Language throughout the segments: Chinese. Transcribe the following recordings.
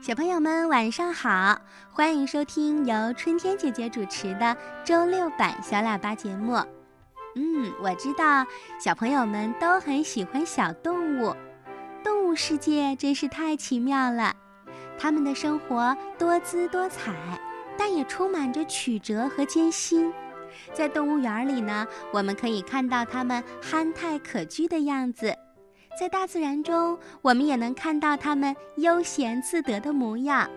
小朋友们晚上好，欢迎收听由春天姐姐主持的周六版小喇叭节目。嗯，我知道小朋友们都很喜欢小动物，动物世界真是太奇妙了。它们的生活多姿多彩，但也充满着曲折和艰辛。在动物园里呢，我们可以看到它们憨态可掬的样子。在大自然中，我们也能看到它们悠闲自得的模样。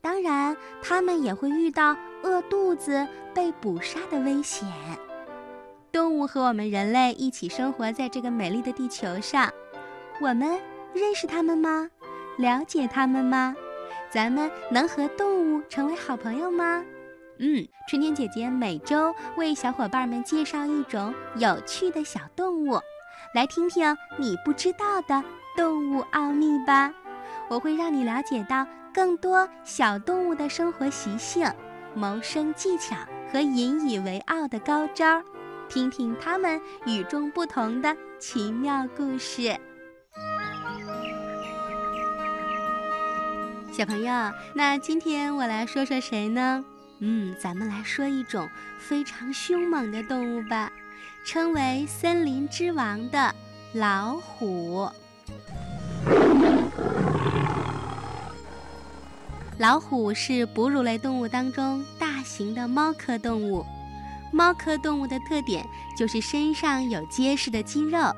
当然，它们也会遇到饿肚子、被捕杀的危险。动物和我们人类一起生活在这个美丽的地球上，我们认识它们吗？了解它们吗？咱们能和动物成为好朋友吗？嗯，春天姐姐每周为小伙伴们介绍一种有趣的小动物。来听听你不知道的动物奥秘吧！我会让你了解到更多小动物的生活习性、谋生技巧和引以为傲的高招，听听它们与众不同的奇妙故事。小朋友，那今天我来说说谁呢？嗯，咱们来说一种非常凶猛的动物吧。称为森林之王的老虎。老虎是哺乳类动物当中大型的猫科动物。猫科动物的特点就是身上有结实的肌肉，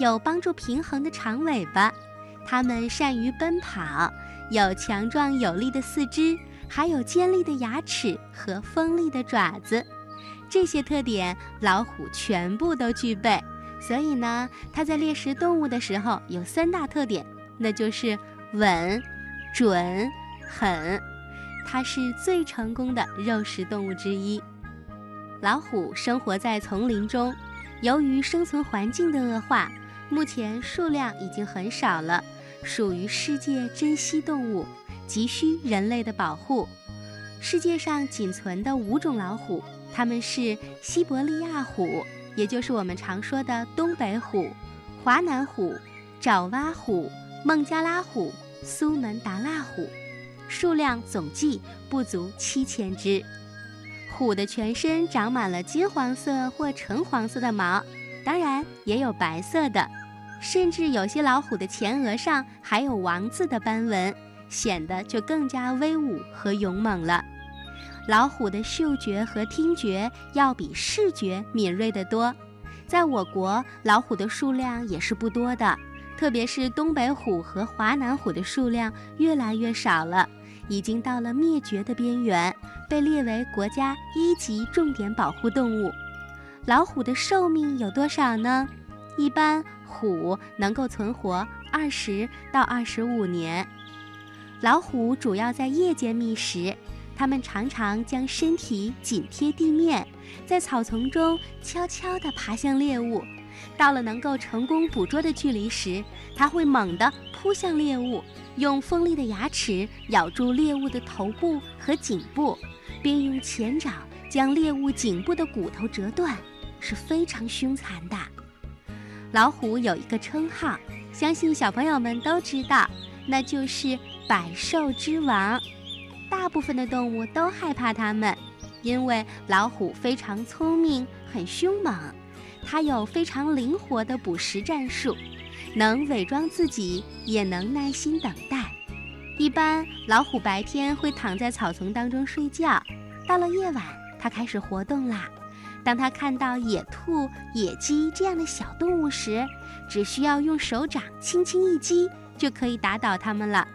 有帮助平衡的长尾巴。它们善于奔跑，有强壮有力的四肢，还有尖利的牙齿和锋利的爪子。这些特点，老虎全部都具备。所以呢，它在猎食动物的时候有三大特点，那就是稳、准、狠。它是最成功的肉食动物之一。老虎生活在丛林中，由于生存环境的恶化，目前数量已经很少了，属于世界珍稀动物，急需人类的保护。世界上仅存的五种老虎。它们是西伯利亚虎，也就是我们常说的东北虎、华南虎、爪哇虎、孟加拉虎、苏门答腊虎，数量总计不足七千只。虎的全身长满了金黄色或橙黄色的毛，当然也有白色的，甚至有些老虎的前额上还有王字的斑纹，显得就更加威武和勇猛了。老虎的嗅觉和听觉要比视觉敏锐得多，在我国，老虎的数量也是不多的，特别是东北虎和华南虎的数量越来越少了，已经到了灭绝的边缘，被列为国家一级重点保护动物。老虎的寿命有多少呢？一般虎能够存活二十到二十五年。老虎主要在夜间觅食。它们常常将身体紧贴地面，在草丛中悄悄地爬向猎物。到了能够成功捕捉的距离时，它会猛地扑向猎物，用锋利的牙齿咬住猎物的头部和颈部，并用前爪将猎物颈部的骨头折断，是非常凶残的。老虎有一个称号，相信小朋友们都知道，那就是百兽之王。大部分的动物都害怕它们，因为老虎非常聪明，很凶猛。它有非常灵活的捕食战术，能伪装自己，也能耐心等待。一般老虎白天会躺在草丛当中睡觉，到了夜晚，它开始活动啦。当它看到野兔、野鸡这样的小动物时，只需要用手掌轻轻一击，就可以打倒它们了。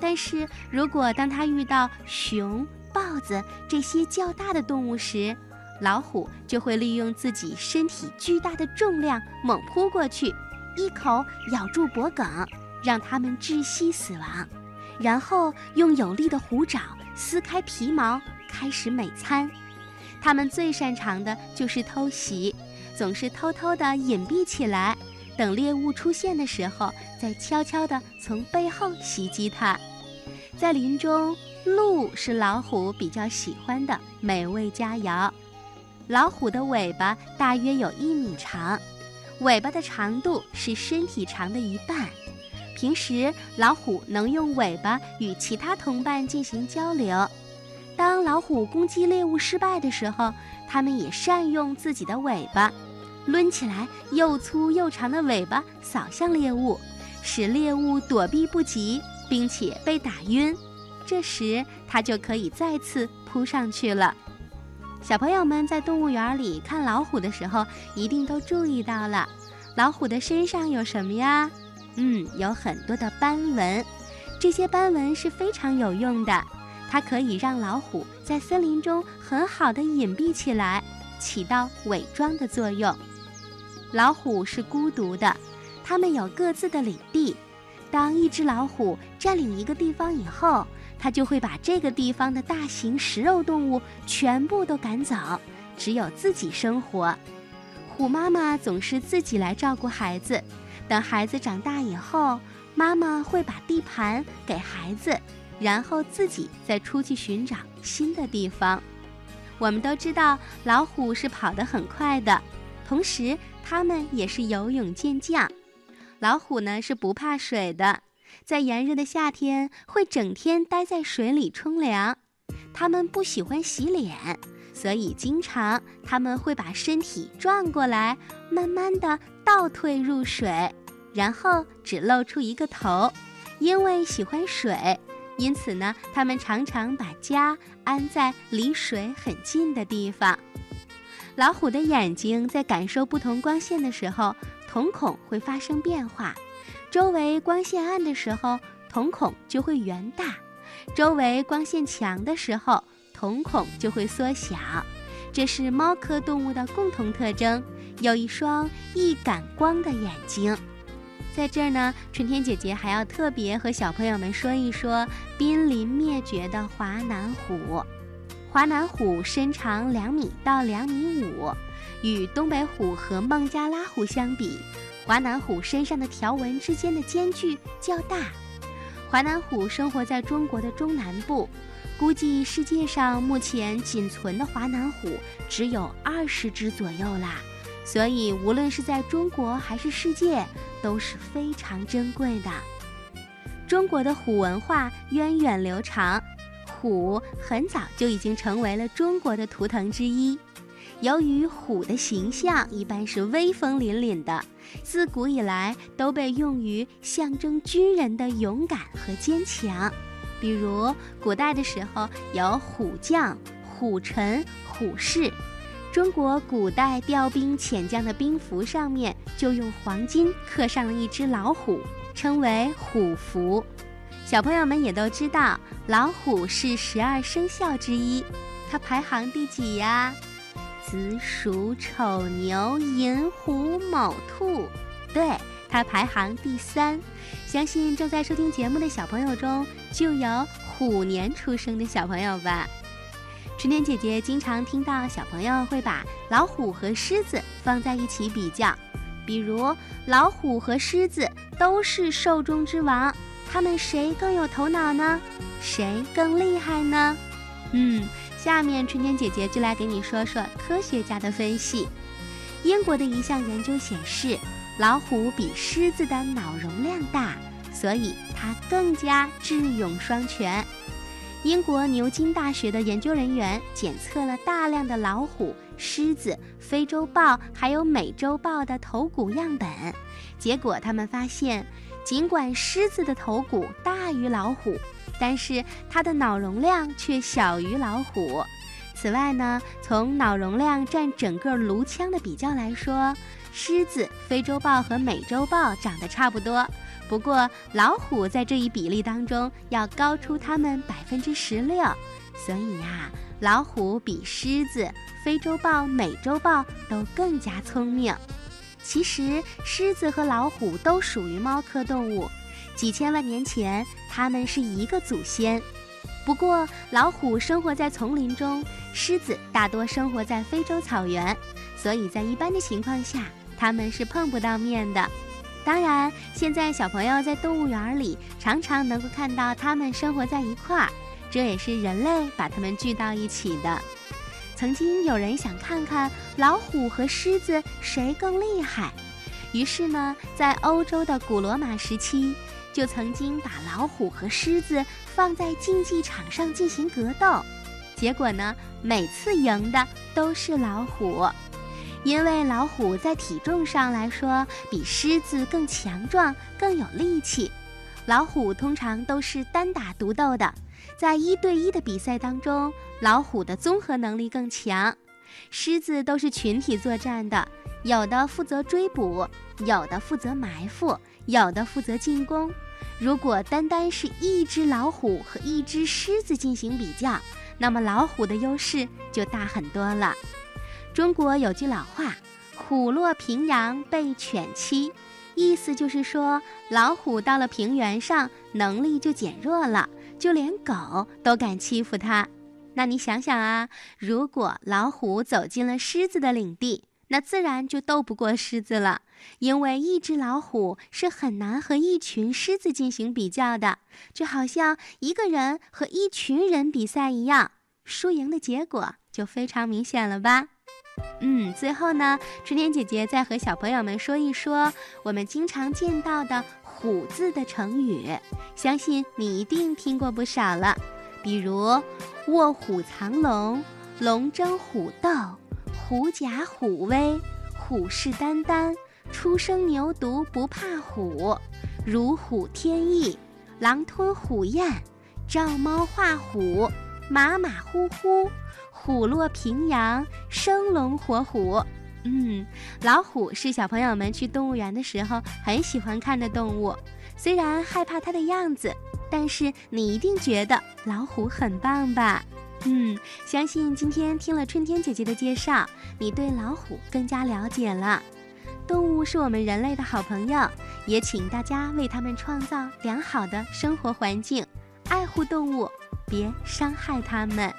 但是如果当它遇到熊、豹子这些较大的动物时，老虎就会利用自己身体巨大的重量猛扑过去，一口咬住脖颈，让它们窒息死亡，然后用有力的虎爪撕开皮毛，开始美餐。它们最擅长的就是偷袭，总是偷偷地隐蔽起来，等猎物出现的时候，再悄悄地从背后袭击它。在林中，鹿是老虎比较喜欢的美味佳肴。老虎的尾巴大约有一米长，尾巴的长度是身体长的一半。平时老虎能用尾巴与其他同伴进行交流。当老虎攻击猎物失败的时候，它们也善用自己的尾巴，抡起来又粗又长的尾巴扫向猎物，使猎物躲避不及，并且被打晕。这时，它就可以再次扑上去了。小朋友们在动物园里看老虎的时候，一定都注意到了，老虎的身上有什么呀？嗯，有很多的斑纹，这些斑纹是非常有用的。它可以让老虎在森林中很好的隐蔽起来，起到伪装的作用。老虎是孤独的，它们有各自的领地。当一只老虎占领一个地方以后，它就会把这个地方的大型食肉动物全部都赶走，只有自己生活。虎妈妈总是自己来照顾孩子，等孩子长大以后，妈妈会把地盘给孩子。然后自己再出去寻找新的地方。我们都知道老虎是跑得很快的，同时它们也是游泳健将。老虎呢是不怕水的，在炎热的夏天会整天待在水里冲凉。它们不喜欢洗脸，所以经常它们会把身体转过来，慢慢的倒退入水，然后只露出一个头，因为喜欢水。因此呢，它们常常把家安在离水很近的地方。老虎的眼睛在感受不同光线的时候，瞳孔会发生变化。周围光线暗的时候，瞳孔就会圆大；周围光线强的时候，瞳孔就会缩小。这是猫科动物的共同特征，有一双易感光的眼睛。在这儿呢，春天姐姐还要特别和小朋友们说一说濒临灭绝的华南虎。华南虎身长两米到两米五，与东北虎和孟加拉虎相比，华南虎身上的条纹之间的间距较大。华南虎生活在中国的中南部，估计世界上目前仅存的华南虎只有二十只左右啦。所以，无论是在中国还是世界，都是非常珍贵的。中国的虎文化源远流长，虎很早就已经成为了中国的图腾之一。由于虎的形象一般是威风凛凛的，自古以来都被用于象征军人的勇敢和坚强。比如，古代的时候有虎将、虎臣、虎士。中国古代调兵遣将的兵符上面就用黄金刻上了一只老虎，称为虎符。小朋友们也都知道，老虎是十二生肖之一，它排行第几呀？子鼠丑牛寅虎卯兔，对，它排行第三。相信正在收听节目的小朋友中，就有虎年出生的小朋友吧。春天姐姐经常听到小朋友会把老虎和狮子放在一起比较，比如老虎和狮子都是兽中之王，他们谁更有头脑呢？谁更厉害呢？嗯，下面春天姐姐就来给你说说科学家的分析。英国的一项研究显示，老虎比狮子的脑容量大，所以它更加智勇双全。英国牛津大学的研究人员检测了大量的老虎、狮子、非洲豹还有美洲豹的头骨样本，结果他们发现，尽管狮子的头骨大于老虎，但是它的脑容量却小于老虎。此外呢，从脑容量占整个颅腔的比较来说，狮子、非洲豹和美洲豹长得差不多。不过，老虎在这一比例当中要高出它们百分之十六，所以呀，老虎比狮子、非洲豹、美洲豹都更加聪明。其实，狮子和老虎都属于猫科动物，几千万年前它们是一个祖先。不过，老虎生活在丛林中，狮子大多生活在非洲草原，所以在一般的情况下，它们是碰不到面的。当然，现在小朋友在动物园里常常能够看到它们生活在一块儿，这也是人类把它们聚到一起的。曾经有人想看看老虎和狮子谁更厉害，于是呢，在欧洲的古罗马时期，就曾经把老虎和狮子放在竞技场上进行格斗，结果呢，每次赢的都是老虎，因为老虎在体重上来说比狮子更强壮、更有力气。老虎通常都是单打独斗的，在一对一的比赛当中，老虎的综合能力更强。狮子都是群体作战的，有的负责追捕，有的负责埋伏，有的负责进攻。如果单单是一只老虎和一只狮子进行比较，那么老虎的优势就大很多了。中国有句老话：“虎落平阳被犬欺”，意思就是说，老虎到了平原上，能力就减弱了，就连狗都敢欺负它。那你想想啊，如果老虎走进了狮子的领地，那自然就斗不过狮子了。因为一只老虎是很难和一群狮子进行比较的，就好像一个人和一群人比赛一样，输赢的结果就非常明显了吧？嗯，最后呢，春天姐姐再和小朋友们说一说我们经常见到的“虎”字的成语，相信你一定听过不少了。比如“卧虎藏龙”“龙争虎斗”“虎假虎威”“虎视眈眈”“初生牛犊不怕虎”“如虎添翼”“狼吞虎咽”“照猫画虎”“马马虎虎”“虎落平阳”“生龙活虎”。嗯，老虎是小朋友们去动物园的时候很喜欢看的动物，虽然害怕它的样子。但是你一定觉得老虎很棒吧？嗯，相信今天听了春天姐姐的介绍，你对老虎更加了解了。动物是我们人类的好朋友，也请大家为它们创造良好的生活环境，爱护动物，别伤害它们。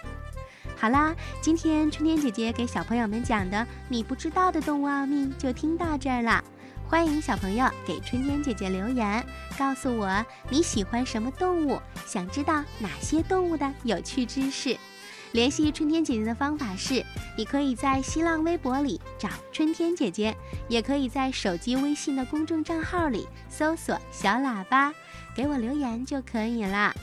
好啦，今天春天姐姐给小朋友们讲的你不知道的动物奥秘就听到这儿了。欢迎小朋友给春天姐姐留言，告诉我你喜欢什么动物，想知道哪些动物的有趣知识。联系春天姐姐的方法是：你可以在新浪微博里找春天姐姐，也可以在手机微信的公众账号里搜索“小喇叭”，给我留言就可以了。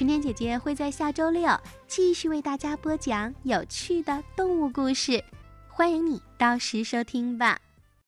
春天姐姐会在下周六继续为大家播讲有趣的动物故事，欢迎你到时收听吧。